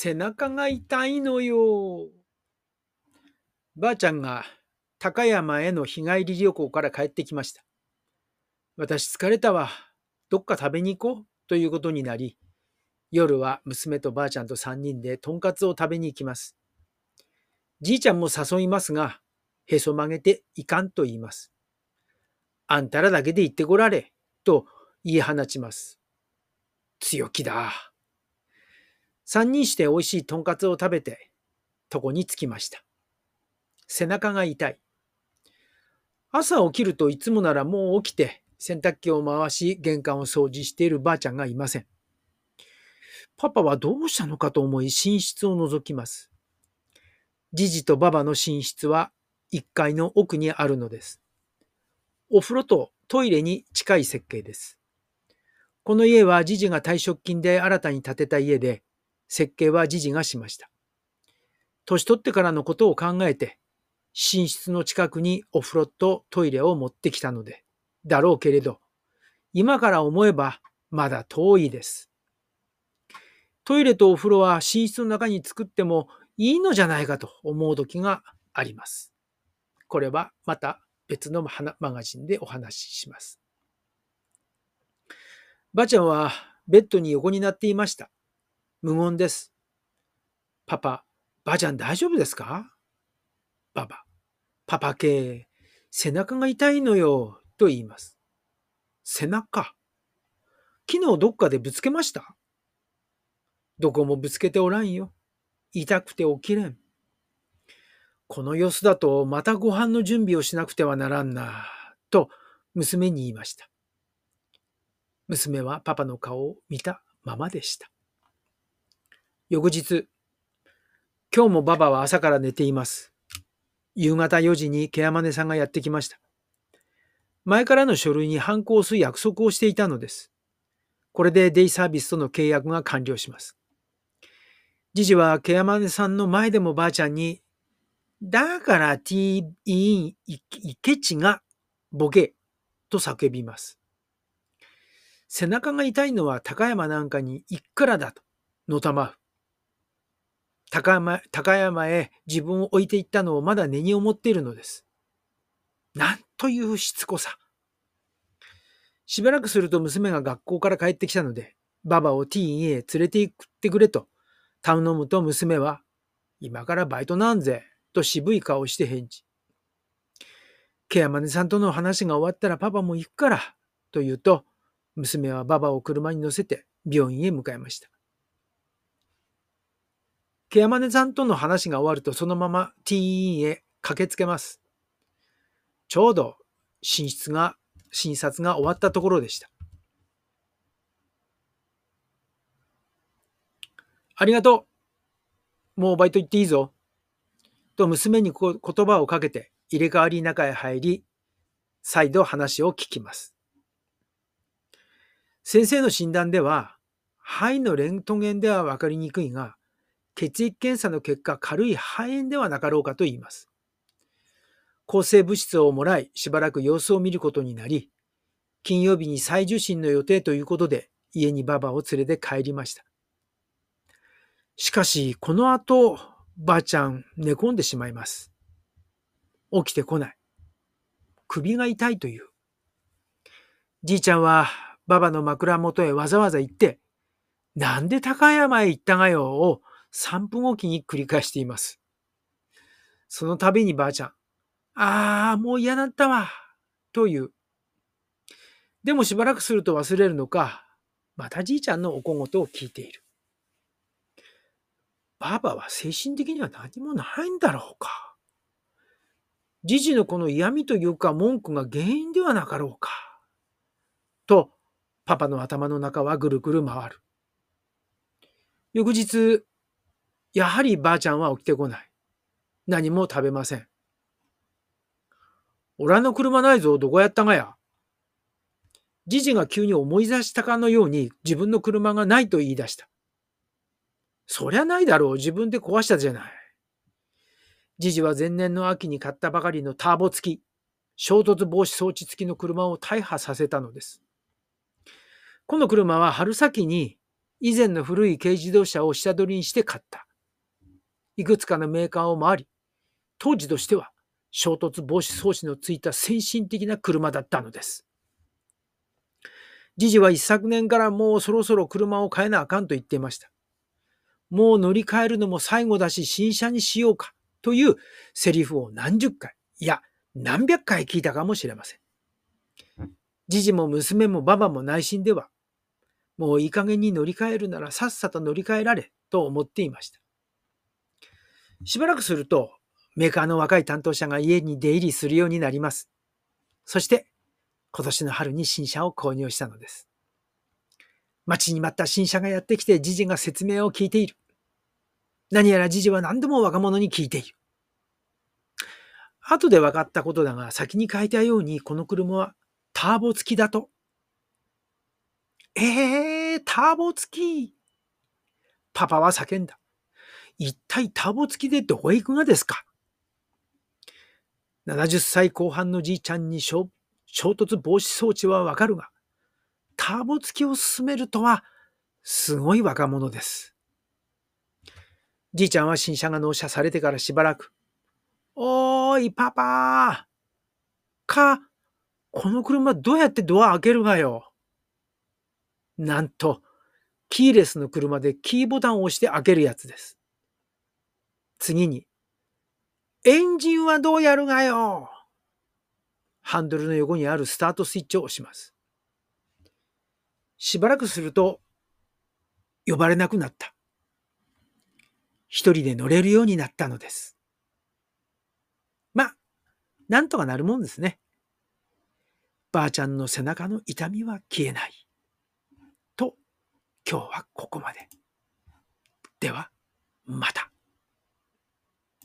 背中が痛いのよ。ばあちゃんが高山への日帰り旅行から帰ってきました。私疲れたわ。どっか食べに行こうということになり、夜は娘とばあちゃんと3人でとんかつを食べに行きます。じいちゃんも誘いますが、へそ曲げていかんと言います。あんたらだけで行ってこられ、と言い放ちます。強気だ。三人して美味しいとんかつを食べて、床に着きました。背中が痛い。朝起きるといつもならもう起きて洗濯機を回し玄関を掃除しているばあちゃんがいません。パパはどうしたのかと思い寝室を覗きます。じじとばばの寝室は1階の奥にあるのです。お風呂とトイレに近い設計です。この家はじじが退職金で新たに建てた家で、設計はじじがしました。年取ってからのことを考えて、寝室の近くにお風呂とトイレを持ってきたので、だろうけれど、今から思えばまだ遠いです。トイレとお風呂は寝室の中に作ってもいいのじゃないかと思う時があります。これはまた別のマガジンでお話しします。ばあちゃんはベッドに横になっていました。無言です。パパ、ばあちゃん大丈夫ですか？パパ、パパ系、背中が痛いのよ、と言います。背中？昨日どっかでぶつけました？どこもぶつけておらんよ。痛くて起きれん。この様子だとまたご飯の準備をしなくてはならんな、と娘に言いました。娘はパパの顔を見たままでした。翌日、今日もババは朝から寝ています。夕方4時にケアマネさんがやってきました。前からの書類に反抗する約束をしていたのです。これでデイサービスとの契約が完了します。ジジはケアマネさんの前でもばあちゃんに、だからティーインイケチがボケと叫びます。背中が痛いのは高山なんかにいっからだと、のたまう。高山高山へ自分を置いていったのをまだ根に思っているのです。なんというしつこさ。しばらくすると娘が学校から帰ってきたので、ババをティーンへ連れて行ってくれと頼むと娘は、今からバイトなんぜ、と渋い顔して返事。ケアマネさんとの話が終わったらパパも行くから、と言うと、娘はババを車に乗せて病院へ向かいました。ケアマネさんとの話が終わるとそのままティーンへ駆けつけます。ちょうど診室が、診察が終わったところでした。ありがとう。もうバイト行っていいぞ。と娘に言葉をかけて入れ替わり中へ入り、再度話を聞きます。先生の診断では、肺のレントゲンでは分かりにくいが、血液検査の結果軽い肺炎ではなかろうかと言います。抗生物質をもらい、しばらく様子を見ることになり、金曜日に再受診の予定ということで、家にババを連れて帰りました。しかし、この後、ばあちゃん寝込んでしまいます。起きてこない。首が痛いという。じいちゃんはババの枕元へわざわざ行って、なんで高山へ行ったがよを3分おきに繰り返しています。その度にばあちゃん、ああ、もう嫌だったわ、という。でもしばらくすると忘れるのか、またじいちゃんのお小言を聞いている。ばあばは精神的には何もないんだろうか。じじのこの嫌味というか文句が原因ではなかろうか。と、パパの頭の中はぐるぐる回る。翌日、やはりばあちゃんは起きてこない。何も食べません。おらの車ないぞ、どこやったがや。じじが急に思い出したかのように自分の車がないと言い出した。そりゃないだろう、自分で壊したじゃない。じじは前年の秋に買ったばかりのターボ付き、衝突防止装置付きの車を大破させたのです。この車は春先に以前の古い軽自動車を下取りにして買った。いくつかのメーカーを回り、当時としては衝突防止装置のついた先進的な車だったのです。じじは一昨年からもうそろそろ車を変えなあかんと言っていました。もう乗り換えるのも最後だし新車にしようかというセリフを何十回、いや何百回聞いたかもしれません。じじも娘もババも内心では、もういい加減に乗り換えるならさっさと乗り換えられと思っていました。しばらくすると、メーカーの若い担当者が家に出入りするようになります。そして、今年の春に新車を購入したのです。待ちに待った新車がやってきて、じじが説明を聞いている。何やらじじは何度も若者に聞いている。後で分かったことだが、先に書いたように、この車はターボ付きだと。えー、ターボ付き。パパは叫んだ。一体ターボ付きでどこへ行くがですか ?70 歳後半のじいちゃんに衝突防止装置はわかるが、ターボ付きを進めるとは、すごい若者です。じいちゃんは新車が納車されてからしばらく、おーい、パパーか、この車どうやってドア開けるがよ？なんと、キーレスの車でキーボタンを押して開けるやつです。次に、エンジンはどうやるがよ？ハンドルの横にあるスタートスイッチを押します。しばらくすると、呼ばれなくなった。一人で乗れるようになったのです。まなんとかなるもんですね。ばあちゃんの背中の痛みは消えない。と、今日はここまで。では、また。